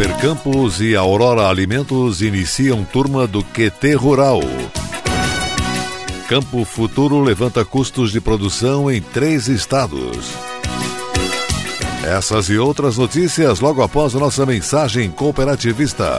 Cooper Campos e Aurora Alimentos iniciam turma do QT Rural. Campo Futuro levanta custos de produção em três estados. Essas e outras notícias logo após nossa mensagem cooperativista.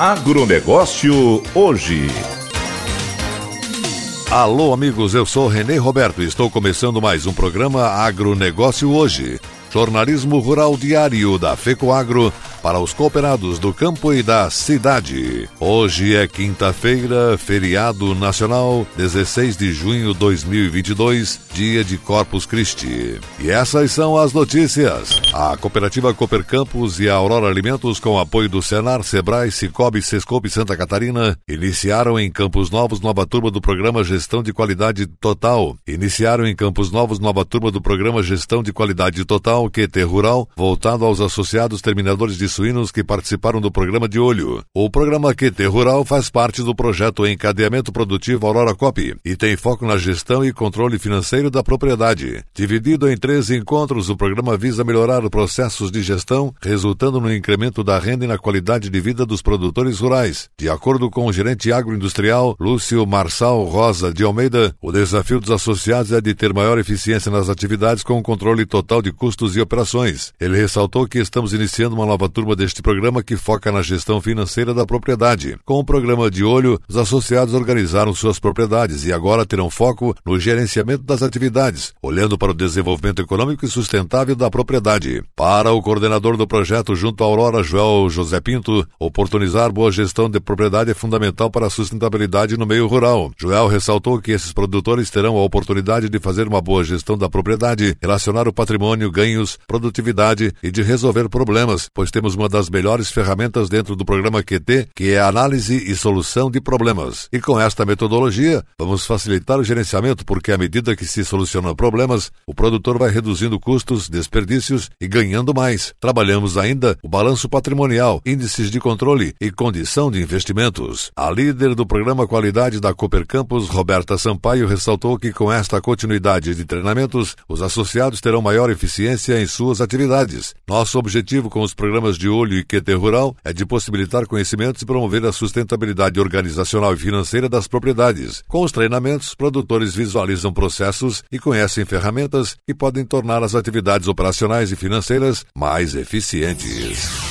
Agronegócio hoje. Alô, amigos, eu sou Renê Roberto e estou começando mais um programa Agronegócio hoje. Jornalismo Rural Diário da FECOAGro para os cooperados do campo e da cidade. Hoje é quinta-feira, feriado nacional, 16 de junho de 2022, dia de Corpus Christi. E essas são as notícias. A cooperativa Cooper Campos e a Aurora Alimentos, com apoio do Senar, Sebrae, Cicobi, Sescope Santa Catarina, iniciaram em Campos Novos nova turma do programa Gestão de Qualidade Total. Iniciaram em Campos Novos nova turma do programa Gestão de Qualidade Total, QT Rural, voltado aos associados terminadores de suínos que participaram do programa de olho. O programa QT Rural faz parte do projeto Encadeamento Produtivo Aurora Cop e tem foco na gestão e controle financeiro da propriedade. Dividido em três encontros, o programa visa melhorar os processos de gestão, resultando no incremento da renda e na qualidade de vida dos produtores rurais. De acordo com o gerente agroindustrial Lúcio Marçal Rosa de Almeida, o desafio dos associados é de ter maior eficiência nas atividades com controle total de custos e operações. Ele ressaltou que estamos iniciando uma nova turma deste programa que foca na gestão financeira da propriedade. Com o programa de olho, os associados organizaram suas propriedades e agora terão foco no gerenciamento das atividades, olhando para o desenvolvimento econômico e sustentável da propriedade. Para o coordenador do projeto junto à Aurora, Joel José Pinto, oportunizar boa gestão de propriedade é fundamental para a sustentabilidade no meio rural. Joel ressaltou que esses produtores terão a oportunidade de fazer uma boa gestão da propriedade, relacionar o patrimônio, ganhos, produtividade e de resolver problemas, pois temos uma das melhores ferramentas dentro do programa QT, que é a análise e solução de problemas. E com esta metodologia, vamos facilitar o gerenciamento, porque à medida que se solucionam problemas, o produtor vai reduzindo custos, desperdícios e ganhando mais. Trabalhamos ainda o balanço patrimonial, índices de controle e condição de investimentos. A líder do programa Qualidade da Cooper Campus, Roberta Sampaio, ressaltou que com esta continuidade de treinamentos, os associados terão maior eficiência em suas atividades. Nosso objetivo com os programas de olho e QT Rural é de possibilitar conhecimentos e promover a sustentabilidade organizacional e financeira das propriedades. Com os treinamentos, produtores visualizam processos e conhecem ferramentas que podem tornar as atividades operacionais e financeiras mais eficientes.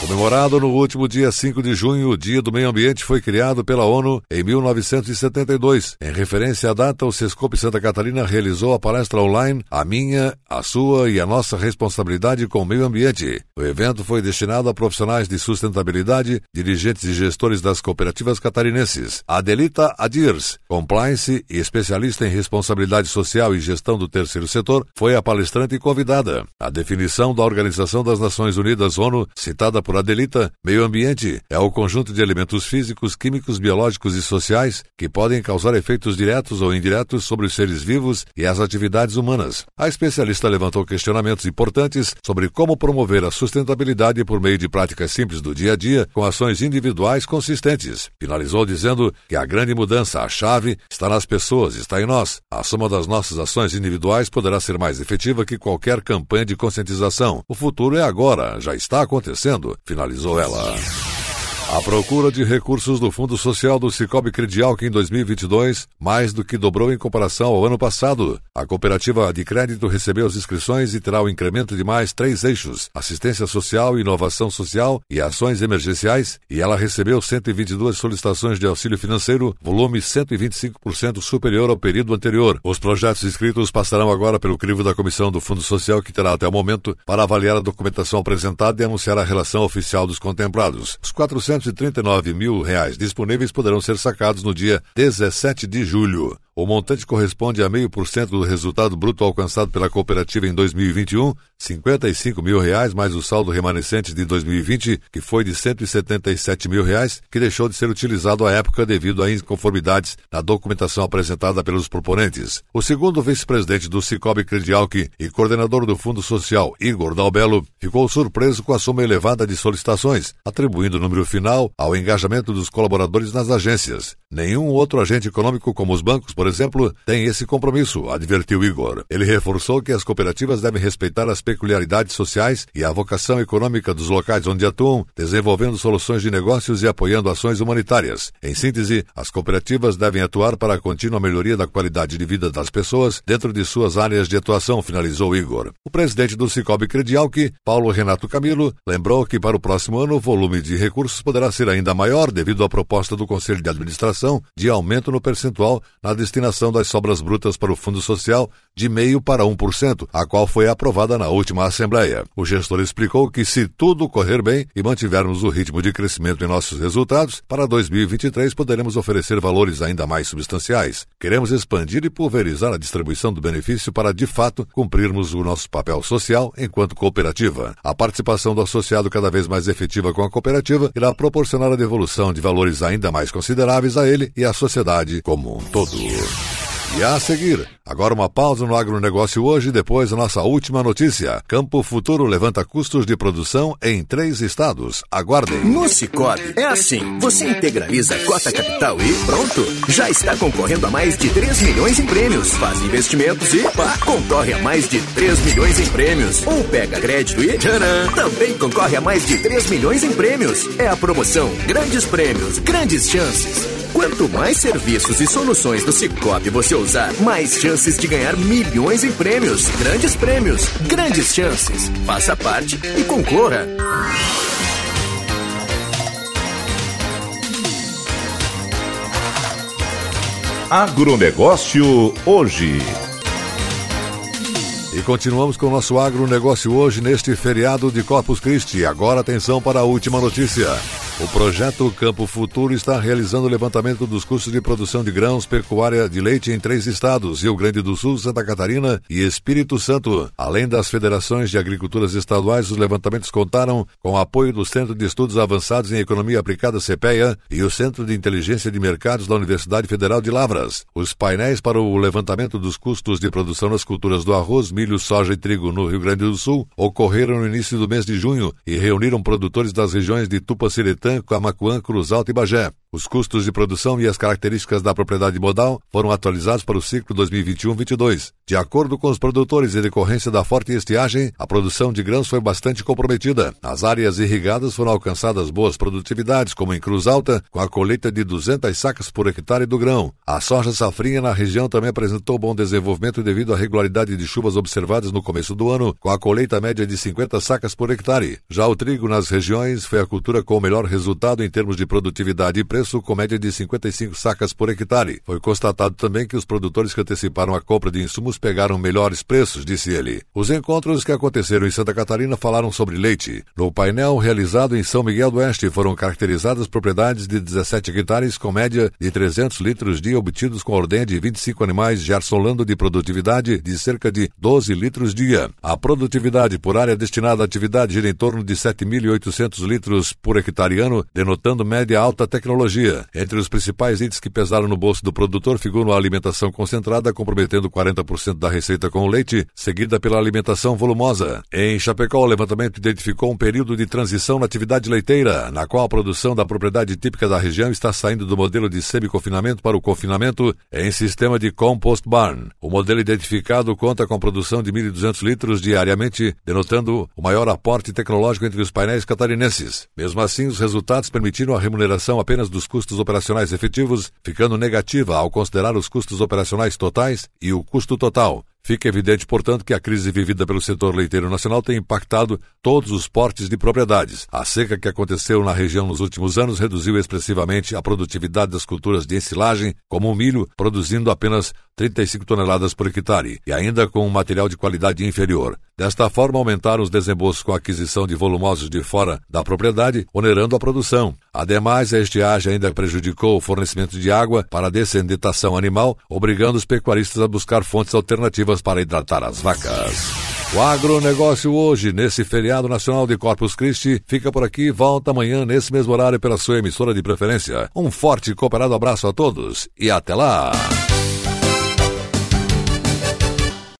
Comemorado no último dia 5 de junho, o Dia do Meio Ambiente foi criado pela ONU em 1972. Em referência à data, o Sescope Santa Catarina realizou a palestra online A Minha, a Sua e a Nossa Responsabilidade com o Meio Ambiente. O evento foi destinado a profissionais de sustentabilidade, dirigentes e gestores das cooperativas catarinenses. Adelita Adirs, compliance e especialista em responsabilidade social e gestão do terceiro setor, foi a palestrante convidada. A definição da Organização das Nações Unidas ONU, citada por por Adelita, meio ambiente é o conjunto de elementos físicos, químicos, biológicos e sociais que podem causar efeitos diretos ou indiretos sobre os seres vivos e as atividades humanas. A especialista levantou questionamentos importantes sobre como promover a sustentabilidade por meio de práticas simples do dia a dia com ações individuais consistentes. Finalizou dizendo que a grande mudança, a chave, está nas pessoas, está em nós. A soma das nossas ações individuais poderá ser mais efetiva que qualquer campanha de conscientização. O futuro é agora, já está acontecendo, finalizou ela. A procura de recursos do Fundo Social do Cicobi Credial que em 2022 mais do que dobrou em comparação ao ano passado. A cooperativa de crédito recebeu as inscrições e terá o incremento de mais três eixos: assistência social, inovação social e ações emergenciais, e ela recebeu 122 solicitações de auxílio financeiro, volume 125% superior ao período anterior. Os projetos inscritos passarão agora pelo crivo da Comissão do Fundo Social, que terá até o momento para avaliar a documentação apresentada e anunciar a relação oficial dos contemplados. Os 400 239 mil reais disponíveis poderão ser sacados no dia 17 de julho. O montante corresponde a meio por cento do resultado bruto alcançado pela cooperativa em 2021, 55 mil reais, mais o saldo remanescente de 2020, que foi de 177 mil reais, que deixou de ser utilizado à época devido a inconformidades na documentação apresentada pelos proponentes. O segundo vice-presidente do Cicobi Credialc e coordenador do Fundo Social, Igor Dalbello, ficou surpreso com a soma elevada de solicitações, atribuindo o número final ao engajamento dos colaboradores nas agências. Nenhum outro agente econômico, como os bancos, por exemplo, tem esse compromisso, advertiu Igor. Ele reforçou que as cooperativas devem respeitar as peculiaridades sociais e a vocação econômica dos locais onde atuam, desenvolvendo soluções de negócios e apoiando ações humanitárias. Em síntese, as cooperativas devem atuar para a contínua melhoria da qualidade de vida das pessoas dentro de suas áreas de atuação, finalizou Igor. O presidente do Cicobi Credialc, Paulo Renato Camilo, lembrou que para o próximo ano o volume de recursos poderá ser ainda maior devido à proposta do Conselho de Administração de aumento no percentual na destinação das sobras brutas para o Fundo Social de meio para 1%, a qual foi aprovada na última Assembleia. O gestor explicou que se tudo correr bem e mantivermos o ritmo de crescimento em nossos resultados, para 2023 poderemos oferecer valores ainda mais substanciais. Queremos expandir e pulverizar a distribuição do benefício para, de fato, cumprirmos o nosso papel social enquanto cooperativa. A participação do associado cada vez mais efetiva com a cooperativa irá proporcionar a devolução de valores ainda mais consideráveis a ele e à sociedade como um todo. E a seguir, agora uma pausa no agronegócio hoje, depois a nossa última notícia. Campo Futuro levanta custos de produção em três estados. Aguardem. No Cicobi é assim: você integraliza a cota capital e pronto. Já está concorrendo a mais de 3 milhões em prêmios. Faz investimentos e pá, concorre a mais de 3 milhões em prêmios. Ou pega crédito e tcharam, também concorre a mais de 3 milhões em prêmios. É a promoção Grandes Prêmios, Grandes Chances. Quanto mais serviços e soluções do Cicobi você usar, mais chances de ganhar milhões em prêmios. Grandes prêmios, grandes chances. Faça parte e concorra. Agronegócio hoje. E continuamos com o nosso agronegócio hoje neste feriado de Corpus Christi. Agora atenção para a última notícia. O projeto Campo Futuro está realizando o levantamento dos custos de produção de grãos, pecuária de leite em três estados: Rio Grande do Sul, Santa Catarina e Espírito Santo. Além das federações de agriculturas estaduais, os levantamentos contaram com o apoio do Centro de Estudos Avançados em Economia Aplicada CPEA e o Centro de Inteligência de Mercados da Universidade Federal de Lavras. Os painéis para o levantamento dos custos de produção nas culturas do arroz, milho, soja e trigo no Rio Grande do Sul ocorreram no início do mês de junho e reuniram produtores das regiões de Tupaciretã Roatã, Camacuã, Cruz Alta e Bagé. Os custos de produção e as características da propriedade modal foram atualizados para o ciclo 2021-22. De acordo com os produtores, em decorrência da forte estiagem, a produção de grãos foi bastante comprometida. Nas áreas irrigadas foram alcançadas boas produtividades, como em Cruz Alta, com a colheita de 200 sacas por hectare do grão. A soja safrinha na região também apresentou bom desenvolvimento devido à regularidade de chuvas observadas no começo do ano, com a colheita média de 50 sacas por hectare. Já o trigo nas regiões foi a cultura com o melhor resultado em termos de produtividade e preço preço com média de 55 sacas por hectare. Foi constatado também que os produtores que anteciparam a compra de insumos pegaram melhores preços, disse ele. Os encontros que aconteceram em Santa Catarina falaram sobre leite. No painel realizado em São Miguel do Oeste foram caracterizadas propriedades de 17 hectares com média de 300 litros dia obtidos com ordenha de 25 animais gersolando de produtividade de cerca de 12 litros dia. A produtividade por área destinada à atividade gira em torno de 7.800 litros por hectare ano, denotando média alta tecnologia. Entre os principais itens que pesaram no bolso do produtor figuram a alimentação concentrada, comprometendo 40% da receita com o leite, seguida pela alimentação volumosa. Em Chapecó, o levantamento identificou um período de transição na atividade leiteira, na qual a produção da propriedade típica da região está saindo do modelo de semi-confinamento para o confinamento em sistema de compost barn. O modelo identificado conta com produção de 1.200 litros diariamente, denotando o maior aporte tecnológico entre os painéis catarinenses. Mesmo assim, os resultados permitiram a remuneração apenas dos custos operacionais efetivos, ficando negativa ao considerar os custos operacionais totais e o custo total. Fica evidente, portanto, que a crise vivida pelo setor leiteiro nacional tem impactado todos os portes de propriedades. A seca que aconteceu na região nos últimos anos reduziu expressivamente a produtividade das culturas de ensilagem, como o milho, produzindo apenas 35 toneladas por hectare, e ainda com um material de qualidade inferior. Desta forma, aumentaram os desembolsos com a aquisição de volumosos de fora da propriedade, onerando a produção. Ademais, a estiagem ainda prejudicou o fornecimento de água para a descendentação animal, obrigando os pecuaristas a buscar fontes alternativas para hidratar as vacas. O agronegócio hoje, nesse feriado nacional de Corpus Christi, fica por aqui volta amanhã nesse mesmo horário pela sua emissora de preferência. Um forte e cooperado abraço a todos e até lá!